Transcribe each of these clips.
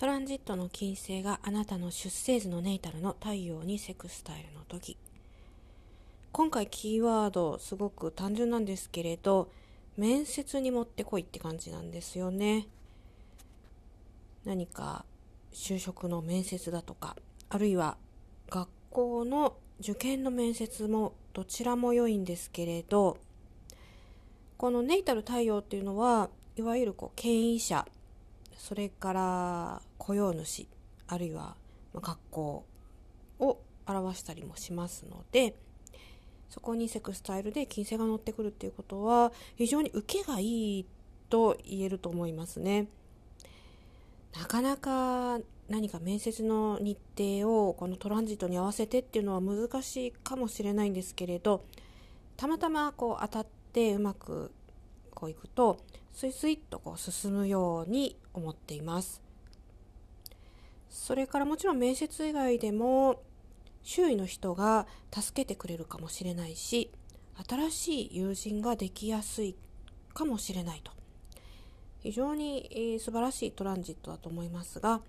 トランジットの金星があなたの出生図のネイタルの太陽にセクスタイルの時。今回キーワードすごく単純なんですけれど面接に持ってこいって感じなんですよね。何か就職の面接だとかあるいは学校の受験の面接もどちらも良いんですけれどこのネイタル太陽っていうのはいわゆるこう権威者それから雇用主あるいは学校を表したりもしますのでそこにセクスタイルで金星が乗ってくるっていうことは非常に受けがいいと言えると思いますね。なかなか何か面接の日程をこのトランジットに合わせてっていうのは難しいかもしれないんですけれどたまたまこう当たってうまくこういくとスイスイっとこう進むように思っています。それからもちろん面接以外でも周囲の人が助けてくれるかもしれないし新しい友人ができやすいかもしれないと。非常に、えー、素晴らしいトランジットだと思いますが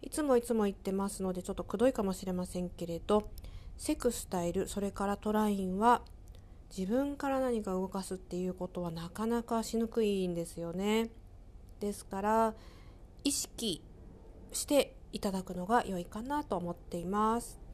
いつもいつも言ってますのでちょっとくどいかもしれませんけれどセクスタイルそれからトラインは自分から何か動かすっていうことはなかなかしにくいんですよね。ですから意識していただくのが良いかなと思っています。